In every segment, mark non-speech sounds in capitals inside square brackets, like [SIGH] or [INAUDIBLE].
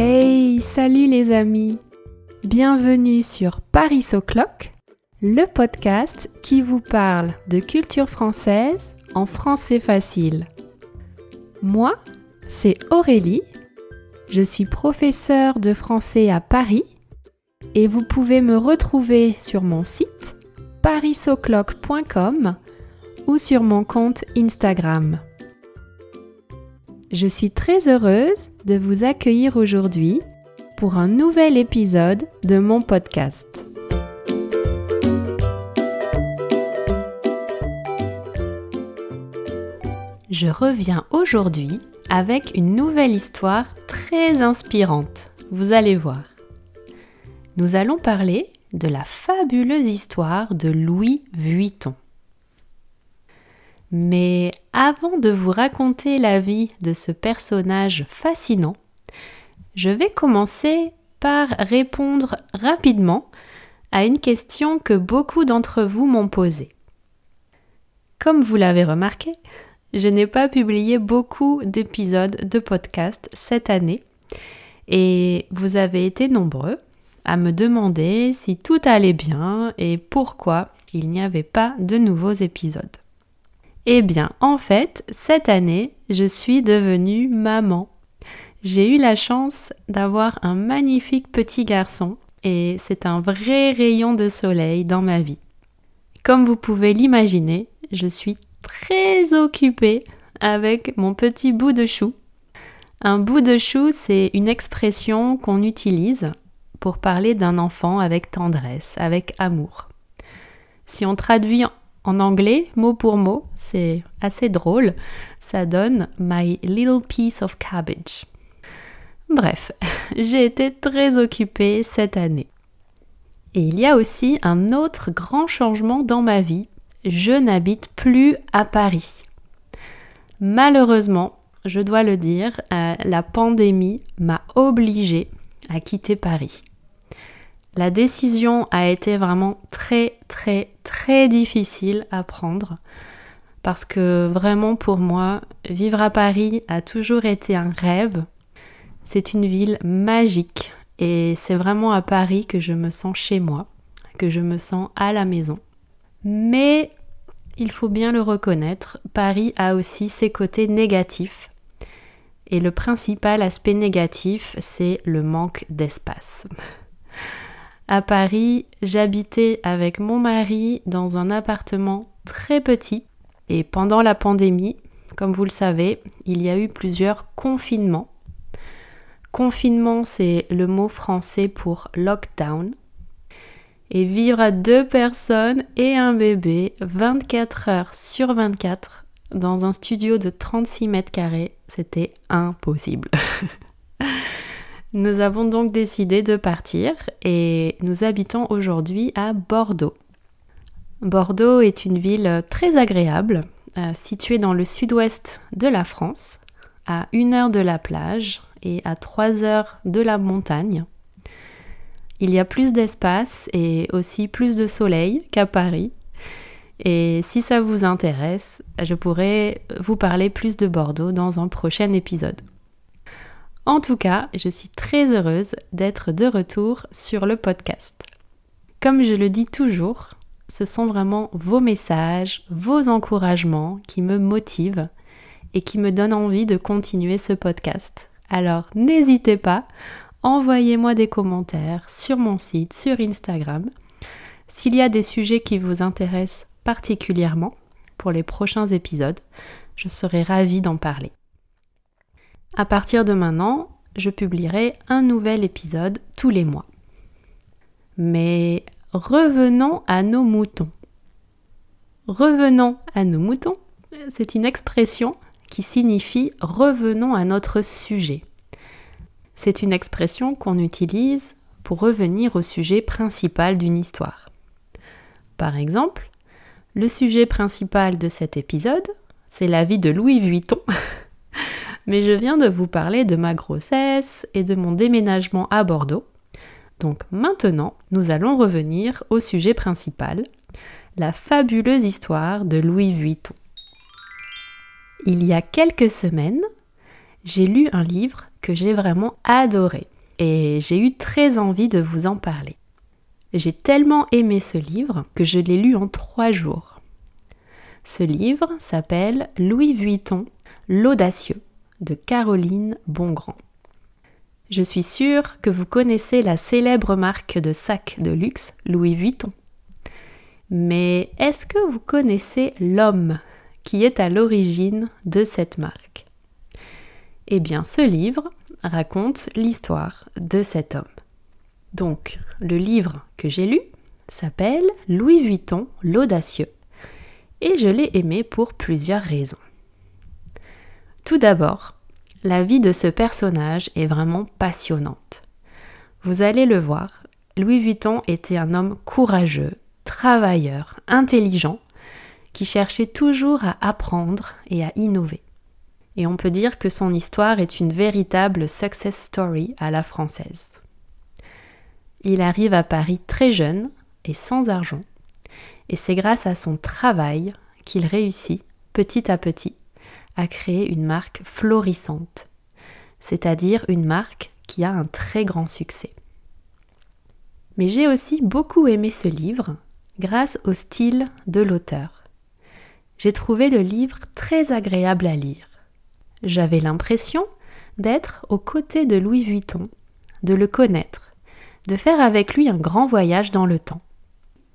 Hey, salut les amis Bienvenue sur Paris O'Clock, le podcast qui vous parle de culture française en français facile. Moi, c'est Aurélie, je suis professeure de français à Paris et vous pouvez me retrouver sur mon site parisoclock.com ou sur mon compte Instagram. Je suis très heureuse de vous accueillir aujourd'hui pour un nouvel épisode de mon podcast. Je reviens aujourd'hui avec une nouvelle histoire très inspirante. Vous allez voir. Nous allons parler de la fabuleuse histoire de Louis Vuitton. Mais avant de vous raconter la vie de ce personnage fascinant, je vais commencer par répondre rapidement à une question que beaucoup d'entre vous m'ont posée. Comme vous l'avez remarqué, je n'ai pas publié beaucoup d'épisodes de podcast cette année et vous avez été nombreux à me demander si tout allait bien et pourquoi il n'y avait pas de nouveaux épisodes. Eh bien, en fait, cette année, je suis devenue maman. J'ai eu la chance d'avoir un magnifique petit garçon et c'est un vrai rayon de soleil dans ma vie. Comme vous pouvez l'imaginer, je suis très occupée avec mon petit bout de chou. Un bout de chou, c'est une expression qu'on utilise pour parler d'un enfant avec tendresse, avec amour. Si on traduit en anglais, mot pour mot, c'est assez drôle, ça donne My Little Piece of Cabbage. Bref, [LAUGHS] j'ai été très occupée cette année. Et il y a aussi un autre grand changement dans ma vie je n'habite plus à Paris. Malheureusement, je dois le dire, euh, la pandémie m'a obligée à quitter Paris. La décision a été vraiment très très très difficile à prendre parce que vraiment pour moi, vivre à Paris a toujours été un rêve. C'est une ville magique et c'est vraiment à Paris que je me sens chez moi, que je me sens à la maison. Mais il faut bien le reconnaître, Paris a aussi ses côtés négatifs. Et le principal aspect négatif, c'est le manque d'espace. À Paris, j'habitais avec mon mari dans un appartement très petit et pendant la pandémie, comme vous le savez, il y a eu plusieurs confinements. Confinement, c'est le mot français pour lockdown. Et vivre à deux personnes et un bébé 24 heures sur 24 dans un studio de 36 mètres carrés, c'était impossible. [LAUGHS] nous avons donc décidé de partir et nous habitons aujourd'hui à Bordeaux. Bordeaux est une ville très agréable, euh, située dans le sud-ouest de la France, à une heure de la plage et à trois heures de la montagne. Il y a plus d'espace et aussi plus de soleil qu'à Paris. Et si ça vous intéresse, je pourrais vous parler plus de Bordeaux dans un prochain épisode. En tout cas, je suis très heureuse d'être de retour sur le podcast. Comme je le dis toujours, ce sont vraiment vos messages, vos encouragements qui me motivent et qui me donnent envie de continuer ce podcast. Alors n'hésitez pas, envoyez-moi des commentaires sur mon site, sur Instagram. S'il y a des sujets qui vous intéressent particulièrement pour les prochains épisodes, je serai ravie d'en parler. À partir de maintenant, je publierai un nouvel épisode tous les mois. Mais revenons à nos moutons. Revenons à nos moutons, c'est une expression qui signifie revenons à notre sujet. C'est une expression qu'on utilise pour revenir au sujet principal d'une histoire. Par exemple, le sujet principal de cet épisode, c'est la vie de Louis Vuitton. [LAUGHS] Mais je viens de vous parler de ma grossesse et de mon déménagement à Bordeaux. Donc maintenant, nous allons revenir au sujet principal, la fabuleuse histoire de Louis Vuitton. Il y a quelques semaines, j'ai lu un livre que j'ai vraiment adoré et j'ai eu très envie de vous en parler. J'ai tellement aimé ce livre que je l'ai lu en trois jours. Ce livre s'appelle Louis Vuitton, l'audacieux de Caroline Bongrand. Je suis sûre que vous connaissez la célèbre marque de sacs de luxe Louis Vuitton. Mais est-ce que vous connaissez l'homme qui est à l'origine de cette marque? Eh bien, ce livre raconte l'histoire de cet homme. Donc, le livre que j'ai lu s'appelle Louis Vuitton l'audacieux et je l'ai aimé pour plusieurs raisons. Tout d'abord, la vie de ce personnage est vraiment passionnante. Vous allez le voir, Louis Vuitton était un homme courageux, travailleur, intelligent, qui cherchait toujours à apprendre et à innover. Et on peut dire que son histoire est une véritable success story à la française. Il arrive à Paris très jeune et sans argent, et c'est grâce à son travail qu'il réussit, petit à petit, à créer une marque florissante, c'est-à-dire une marque qui a un très grand succès. Mais j'ai aussi beaucoup aimé ce livre grâce au style de l'auteur. J'ai trouvé le livre très agréable à lire. J'avais l'impression d'être aux côtés de Louis Vuitton, de le connaître, de faire avec lui un grand voyage dans le temps.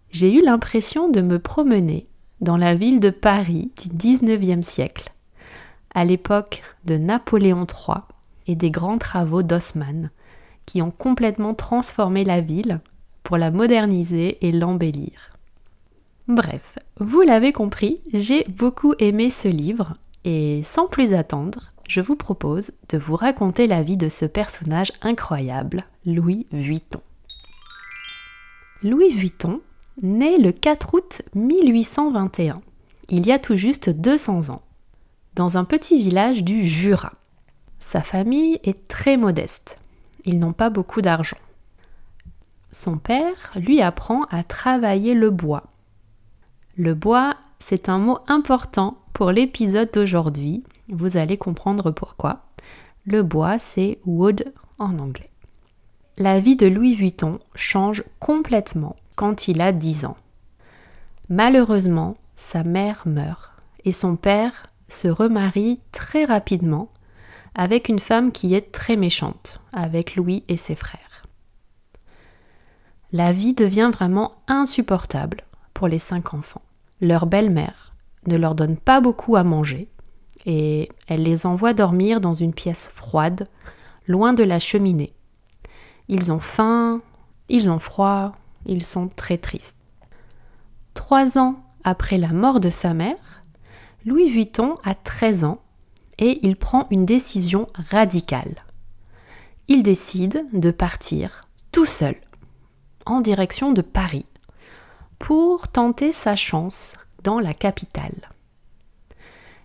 J'ai eu l'impression de me promener dans la ville de Paris du XIXe siècle, à l'époque de Napoléon III et des grands travaux d'Haussmann, qui ont complètement transformé la ville pour la moderniser et l'embellir. Bref, vous l'avez compris, j'ai beaucoup aimé ce livre et sans plus attendre, je vous propose de vous raconter la vie de ce personnage incroyable, Louis Vuitton. Louis Vuitton naît le 4 août 1821, il y a tout juste 200 ans, dans un petit village du Jura. Sa famille est très modeste, ils n'ont pas beaucoup d'argent. Son père lui apprend à travailler le bois le bois, c'est un mot important pour l'épisode d'aujourd'hui. Vous allez comprendre pourquoi. Le bois, c'est wood en anglais. La vie de Louis Vuitton change complètement quand il a 10 ans. Malheureusement, sa mère meurt et son père se remarie très rapidement avec une femme qui est très méchante, avec Louis et ses frères. La vie devient vraiment insupportable pour les cinq enfants. Leur belle-mère ne leur donne pas beaucoup à manger et elle les envoie dormir dans une pièce froide, loin de la cheminée. Ils ont faim, ils ont froid, ils sont très tristes. Trois ans après la mort de sa mère, Louis Vuitton a 13 ans et il prend une décision radicale. Il décide de partir tout seul en direction de Paris pour tenter sa chance dans la capitale.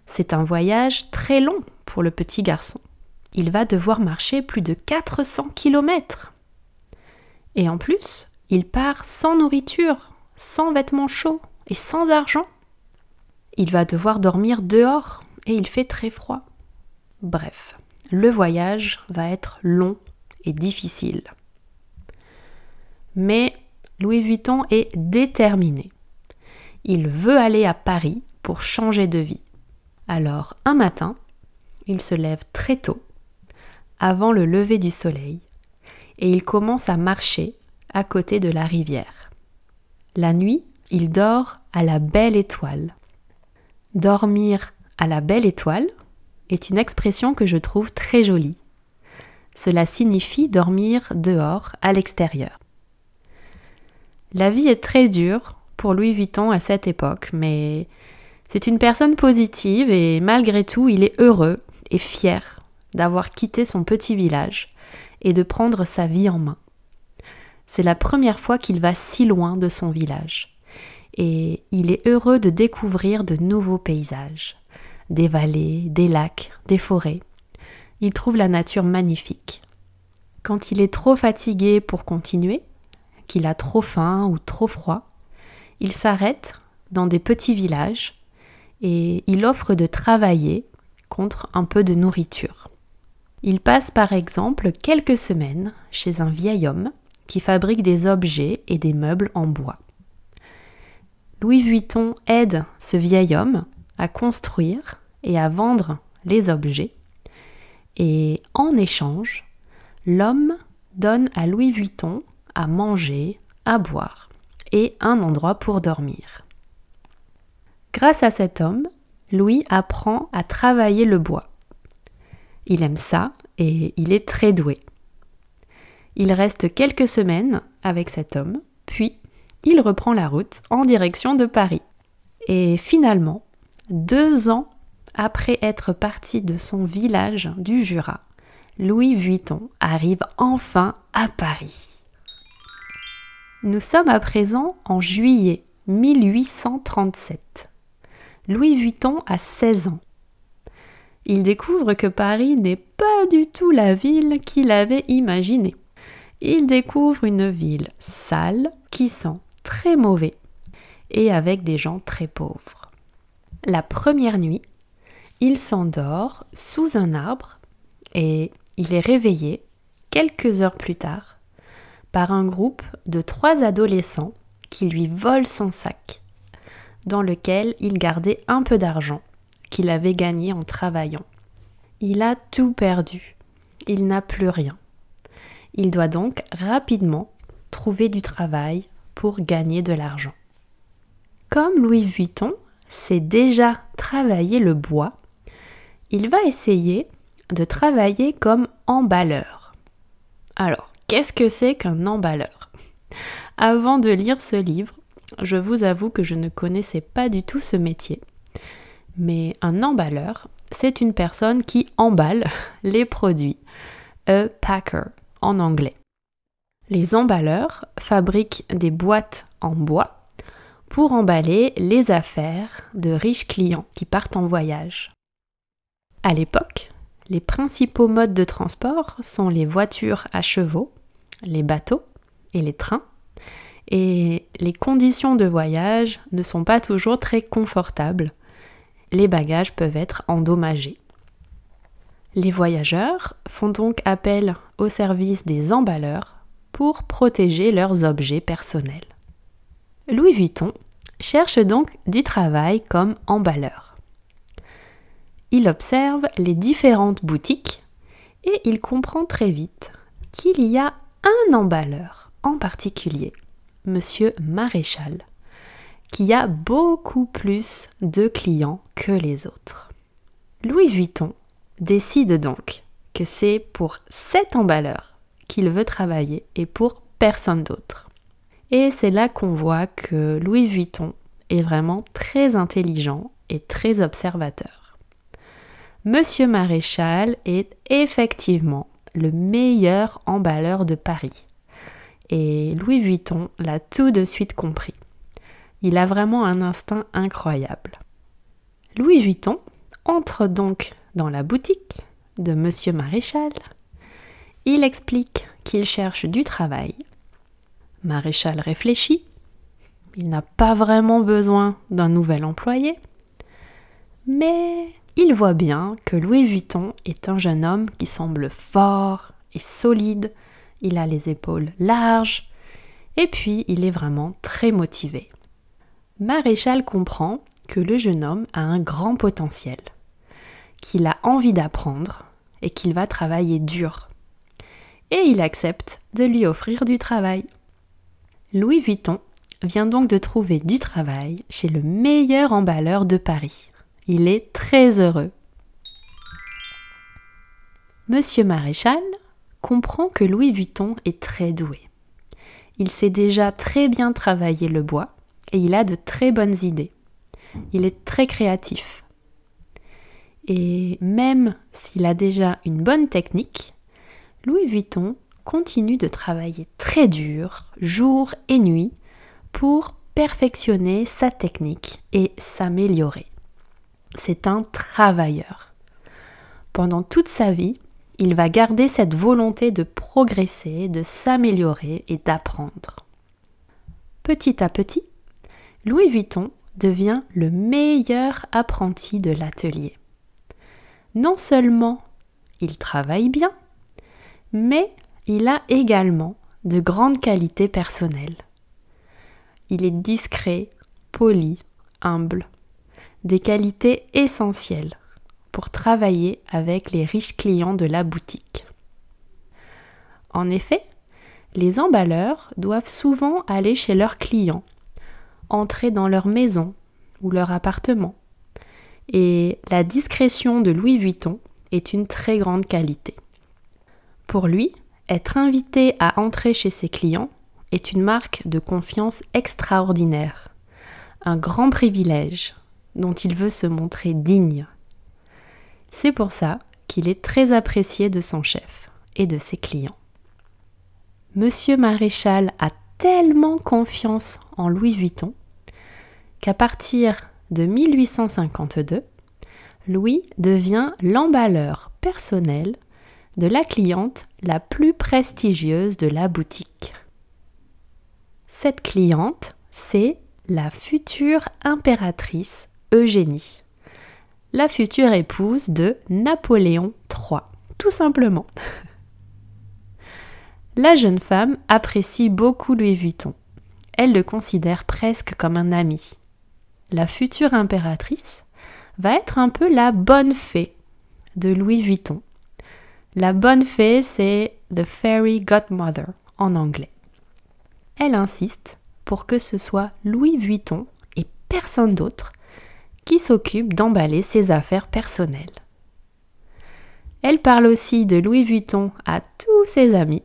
C'est un voyage très long pour le petit garçon. Il va devoir marcher plus de 400 kilomètres. Et en plus, il part sans nourriture, sans vêtements chauds et sans argent. Il va devoir dormir dehors et il fait très froid. Bref, le voyage va être long et difficile. Mais Louis Vuitton est déterminé. Il veut aller à Paris pour changer de vie. Alors, un matin, il se lève très tôt, avant le lever du soleil, et il commence à marcher à côté de la rivière. La nuit, il dort à la belle étoile. Dormir à la belle étoile est une expression que je trouve très jolie. Cela signifie dormir dehors, à l'extérieur. La vie est très dure pour Louis Vuitton à cette époque, mais c'est une personne positive et malgré tout, il est heureux et fier d'avoir quitté son petit village et de prendre sa vie en main. C'est la première fois qu'il va si loin de son village et il est heureux de découvrir de nouveaux paysages, des vallées, des lacs, des forêts. Il trouve la nature magnifique. Quand il est trop fatigué pour continuer, qu'il a trop faim ou trop froid, il s'arrête dans des petits villages et il offre de travailler contre un peu de nourriture. Il passe par exemple quelques semaines chez un vieil homme qui fabrique des objets et des meubles en bois. Louis Vuitton aide ce vieil homme à construire et à vendre les objets et en échange, l'homme donne à Louis Vuitton à manger, à boire et un endroit pour dormir. Grâce à cet homme, Louis apprend à travailler le bois. Il aime ça et il est très doué. Il reste quelques semaines avec cet homme, puis il reprend la route en direction de Paris. Et finalement, deux ans après être parti de son village du Jura, Louis Vuitton arrive enfin à Paris. Nous sommes à présent en juillet 1837. Louis Vuitton a 16 ans. Il découvre que Paris n'est pas du tout la ville qu'il avait imaginée. Il découvre une ville sale qui sent très mauvais et avec des gens très pauvres. La première nuit, il s'endort sous un arbre et il est réveillé quelques heures plus tard par un groupe de trois adolescents qui lui volent son sac, dans lequel il gardait un peu d'argent qu'il avait gagné en travaillant. Il a tout perdu. Il n'a plus rien. Il doit donc rapidement trouver du travail pour gagner de l'argent. Comme Louis Vuitton sait déjà travailler le bois, il va essayer de travailler comme emballeur. Alors, qu'est-ce que c'est qu'un emballeur? Avant de lire ce livre, je vous avoue que je ne connaissais pas du tout ce métier. Mais un emballeur, c'est une personne qui emballe [LAUGHS] les produits. A packer en anglais. Les emballeurs fabriquent des boîtes en bois pour emballer les affaires de riches clients qui partent en voyage. À l'époque, les principaux modes de transport sont les voitures à chevaux, les bateaux et les trains, et les conditions de voyage ne sont pas toujours très confortables. Les bagages peuvent être endommagés. Les voyageurs font donc appel au service des emballeurs pour protéger leurs objets personnels. Louis Vuitton cherche donc du travail comme emballeur. Il observe les différentes boutiques et il comprend très vite qu'il y a un emballeur en particulier, Monsieur Maréchal, qui a beaucoup plus de clients que les autres. Louis Vuitton décide donc que c'est pour cet emballeur qu'il veut travailler et pour personne d'autre. Et c'est là qu'on voit que Louis Vuitton est vraiment très intelligent et très observateur. Monsieur Maréchal est effectivement le meilleur emballeur de Paris. Et Louis Vuitton l'a tout de suite compris. Il a vraiment un instinct incroyable. Louis Vuitton entre donc dans la boutique de Monsieur Maréchal il explique qu'il cherche du travail. Maréchal réfléchit. Il n'a pas vraiment besoin d'un nouvel employé. Mais il voit bien que Louis Vuitton est un jeune homme qui semble fort et solide. Il a les épaules larges. Et puis, il est vraiment très motivé. Maréchal comprend que le jeune homme a un grand potentiel, qu'il a envie d'apprendre et qu'il va travailler dur et il accepte de lui offrir du travail. Louis Vuitton vient donc de trouver du travail chez le meilleur emballeur de Paris. Il est très heureux. Monsieur Maréchal comprend que Louis Vuitton est très doué. Il sait déjà très bien travailler le bois et il a de très bonnes idées. Il est très créatif. Et même s'il a déjà une bonne technique, Louis Vuitton continue de travailler très dur, jour et nuit, pour perfectionner sa technique et s'améliorer. C'est un travailleur. Pendant toute sa vie, il va garder cette volonté de progresser, de s'améliorer et d'apprendre. Petit à petit, Louis Vuitton devient le meilleur apprenti de l'atelier. Non seulement il travaille bien, mais il a également de grandes qualités personnelles. Il est discret, poli, humble, des qualités essentielles pour travailler avec les riches clients de la boutique. En effet, les emballeurs doivent souvent aller chez leurs clients, entrer dans leur maison ou leur appartement. Et la discrétion de Louis Vuitton est une très grande qualité. Pour lui, être invité à entrer chez ses clients est une marque de confiance extraordinaire, un grand privilège dont il veut se montrer digne. C'est pour ça qu'il est très apprécié de son chef et de ses clients. Monsieur Maréchal a tellement confiance en Louis Vuitton qu'à partir de 1852, Louis devient l'emballeur personnel de la cliente la plus prestigieuse de la boutique. Cette cliente, c'est la future impératrice Eugénie, la future épouse de Napoléon III, tout simplement. [LAUGHS] La jeune femme apprécie beaucoup Louis Vuitton. Elle le considère presque comme un ami. La future impératrice va être un peu la bonne fée de Louis Vuitton. La bonne fée, c'est The Fairy Godmother en anglais. Elle insiste pour que ce soit Louis Vuitton et personne d'autre qui s'occupe d'emballer ses affaires personnelles. Elle parle aussi de Louis Vuitton à tous ses amis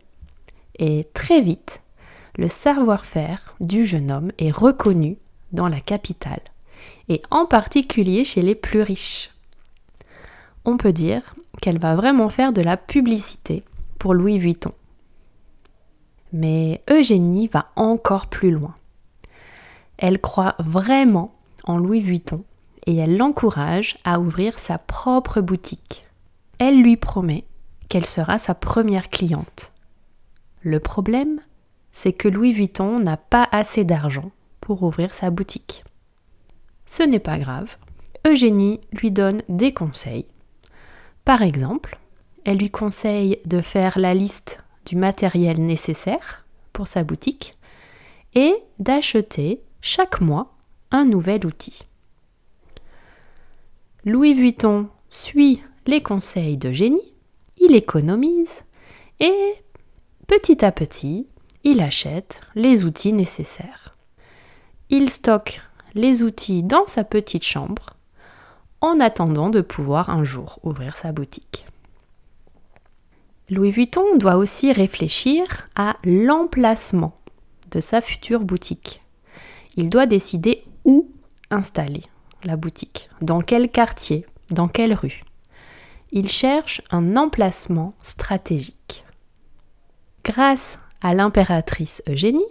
et très vite, le savoir-faire du jeune homme est reconnu dans la capitale, et en particulier chez les plus riches. On peut dire qu'elle va vraiment faire de la publicité pour Louis Vuitton. Mais Eugénie va encore plus loin. Elle croit vraiment en Louis Vuitton et elle l'encourage à ouvrir sa propre boutique. Elle lui promet qu'elle sera sa première cliente. Le problème, c'est que Louis Vuitton n'a pas assez d'argent pour ouvrir sa boutique. Ce n'est pas grave, Eugénie lui donne des conseils. Par exemple, elle lui conseille de faire la liste du matériel nécessaire pour sa boutique et d'acheter chaque mois un nouvel outil. Louis Vuitton suit les conseils d'Eugénie, il économise et Petit à petit, il achète les outils nécessaires. Il stocke les outils dans sa petite chambre en attendant de pouvoir un jour ouvrir sa boutique. Louis Vuitton doit aussi réfléchir à l'emplacement de sa future boutique. Il doit décider où installer la boutique, dans quel quartier, dans quelle rue. Il cherche un emplacement stratégique. Grâce à l'impératrice Eugénie,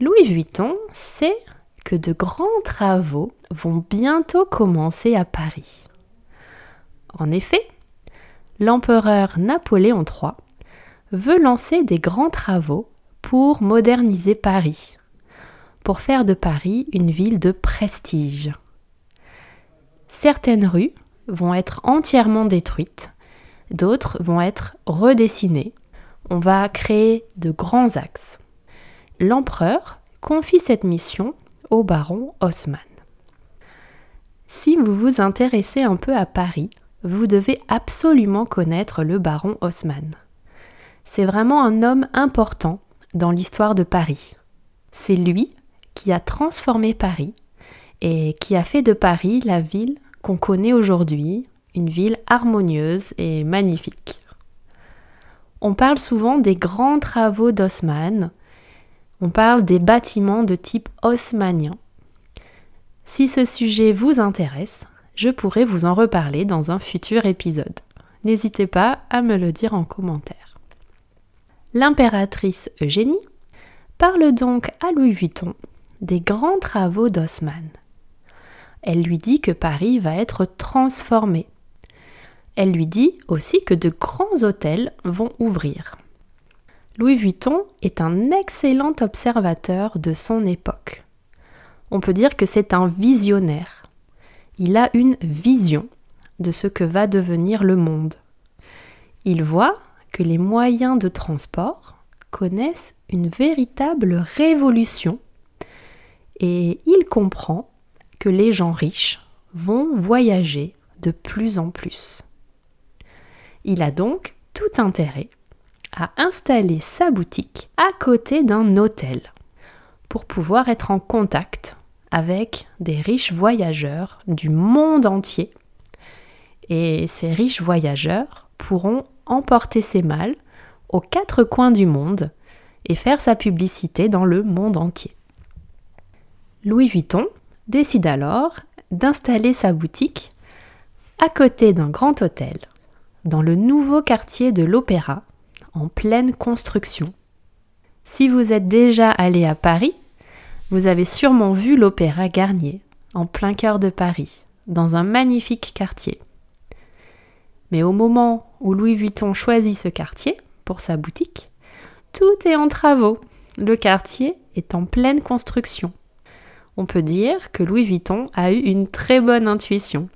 Louis Vuitton sait de grands travaux vont bientôt commencer à Paris. En effet, l'empereur Napoléon III veut lancer des grands travaux pour moderniser Paris, pour faire de Paris une ville de prestige. Certaines rues vont être entièrement détruites, d'autres vont être redessinées on va créer de grands axes. L'empereur confie cette mission au baron Haussmann. Si vous vous intéressez un peu à Paris, vous devez absolument connaître le baron Haussmann. C'est vraiment un homme important dans l'histoire de Paris. C'est lui qui a transformé Paris et qui a fait de Paris la ville qu'on connaît aujourd'hui, une ville harmonieuse et magnifique. On parle souvent des grands travaux d'Haussmann. On parle des bâtiments de type haussmannien. Si ce sujet vous intéresse, je pourrais vous en reparler dans un futur épisode. N'hésitez pas à me le dire en commentaire. L'impératrice Eugénie parle donc à Louis Vuitton des grands travaux d'Haussmann. Elle lui dit que Paris va être transformé elle lui dit aussi que de grands hôtels vont ouvrir. Louis Vuitton est un excellent observateur de son époque. On peut dire que c'est un visionnaire. Il a une vision de ce que va devenir le monde. il voit que les moyens de transport connaissent une véritable révolution et il comprend que les gens riches vont voyager de plus en plus. Il a donc tout intérêt à installer sa boutique à côté d'un hôtel pour pouvoir être en contact avec des riches voyageurs du monde entier. Et ces riches voyageurs pourront emporter ses malles aux quatre coins du monde et faire sa publicité dans le monde entier. Louis Vuitton décide alors d'installer sa boutique à côté d'un grand hôtel dans le nouveau quartier de l'Opéra en pleine construction. Si vous êtes déjà allé à Paris, vous avez sûrement vu l'Opéra Garnier en plein cœur de Paris, dans un magnifique quartier. Mais au moment où Louis Vuitton choisit ce quartier pour sa boutique, tout est en travaux. Le quartier est en pleine construction. On peut dire que Louis Vuitton a eu une très bonne intuition.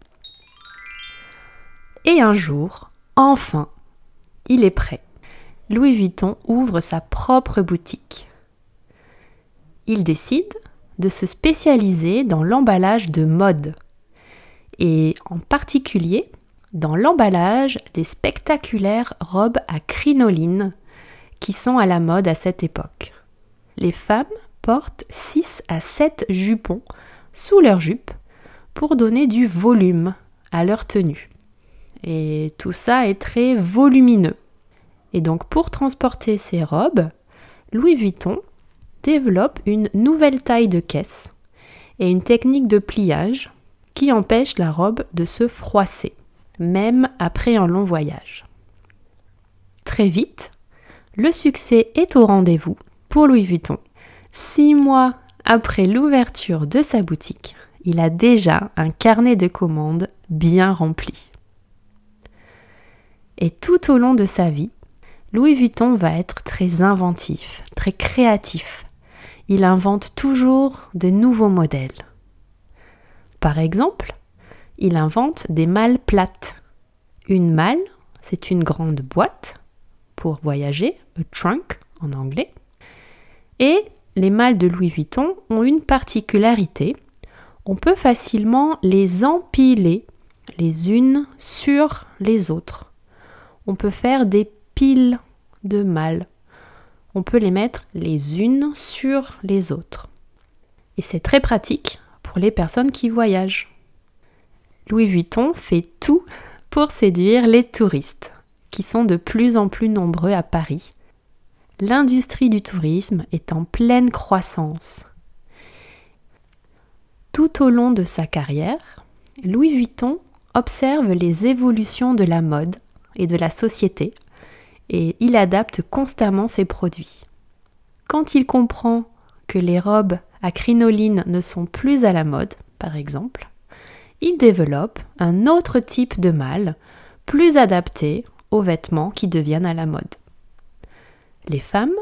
Et un jour, enfin, il est prêt. Louis Vuitton ouvre sa propre boutique. Il décide de se spécialiser dans l'emballage de mode et en particulier dans l'emballage des spectaculaires robes à crinoline qui sont à la mode à cette époque. Les femmes portent 6 à 7 jupons sous leur jupe pour donner du volume à leur tenue. Et tout ça est très volumineux. Et donc pour transporter ces robes, Louis Vuitton développe une nouvelle taille de caisse et une technique de pliage qui empêche la robe de se froisser, même après un long voyage. Très vite, le succès est au rendez-vous pour Louis Vuitton. Six mois après l'ouverture de sa boutique, il a déjà un carnet de commandes bien rempli. Et tout au long de sa vie, Louis Vuitton va être très inventif, très créatif. Il invente toujours de nouveaux modèles. Par exemple, il invente des malles plates. Une malle, c'est une grande boîte pour voyager, a trunk en anglais. Et les malles de Louis Vuitton ont une particularité. On peut facilement les empiler les unes sur les autres. On peut faire des de malles. On peut les mettre les unes sur les autres. Et c'est très pratique pour les personnes qui voyagent. Louis Vuitton fait tout pour séduire les touristes qui sont de plus en plus nombreux à Paris. L'industrie du tourisme est en pleine croissance. Tout au long de sa carrière, Louis Vuitton observe les évolutions de la mode et de la société et il adapte constamment ses produits. Quand il comprend que les robes à crinoline ne sont plus à la mode, par exemple, il développe un autre type de malle, plus adapté aux vêtements qui deviennent à la mode. Les femmes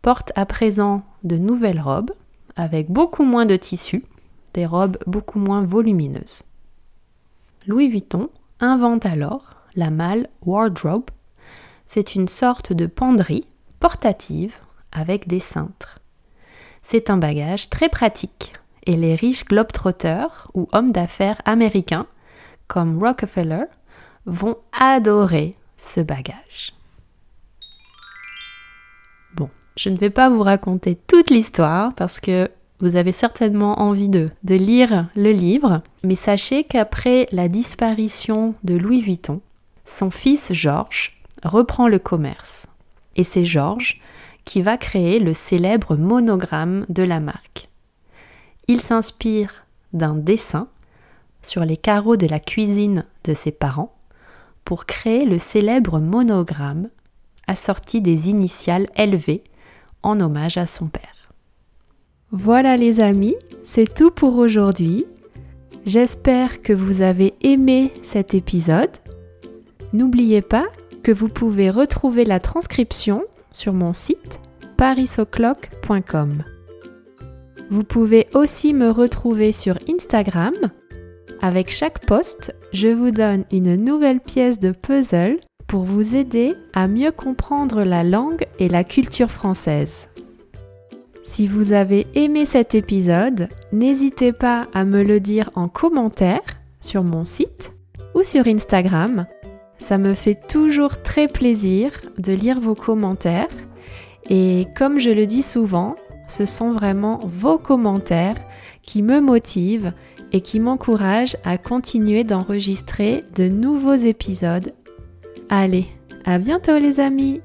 portent à présent de nouvelles robes avec beaucoup moins de tissu, des robes beaucoup moins volumineuses. Louis Vuitton invente alors la malle wardrobe. C'est une sorte de penderie portative avec des cintres. C'est un bagage très pratique et les riches globetrotters ou hommes d'affaires américains comme Rockefeller vont adorer ce bagage. Bon, je ne vais pas vous raconter toute l'histoire parce que vous avez certainement envie de, de lire le livre, mais sachez qu'après la disparition de Louis Vuitton, son fils Georges reprend le commerce. Et c'est Georges qui va créer le célèbre monogramme de la marque. Il s'inspire d'un dessin sur les carreaux de la cuisine de ses parents pour créer le célèbre monogramme assorti des initiales LV en hommage à son père. Voilà les amis, c'est tout pour aujourd'hui. J'espère que vous avez aimé cet épisode. N'oubliez pas que vous pouvez retrouver la transcription sur mon site parisoclock.com. Vous pouvez aussi me retrouver sur Instagram avec chaque post, je vous donne une nouvelle pièce de puzzle pour vous aider à mieux comprendre la langue et la culture française. Si vous avez aimé cet épisode, n'hésitez pas à me le dire en commentaire sur mon site ou sur Instagram. Ça me fait toujours très plaisir de lire vos commentaires et comme je le dis souvent, ce sont vraiment vos commentaires qui me motivent et qui m'encouragent à continuer d'enregistrer de nouveaux épisodes. Allez, à bientôt les amis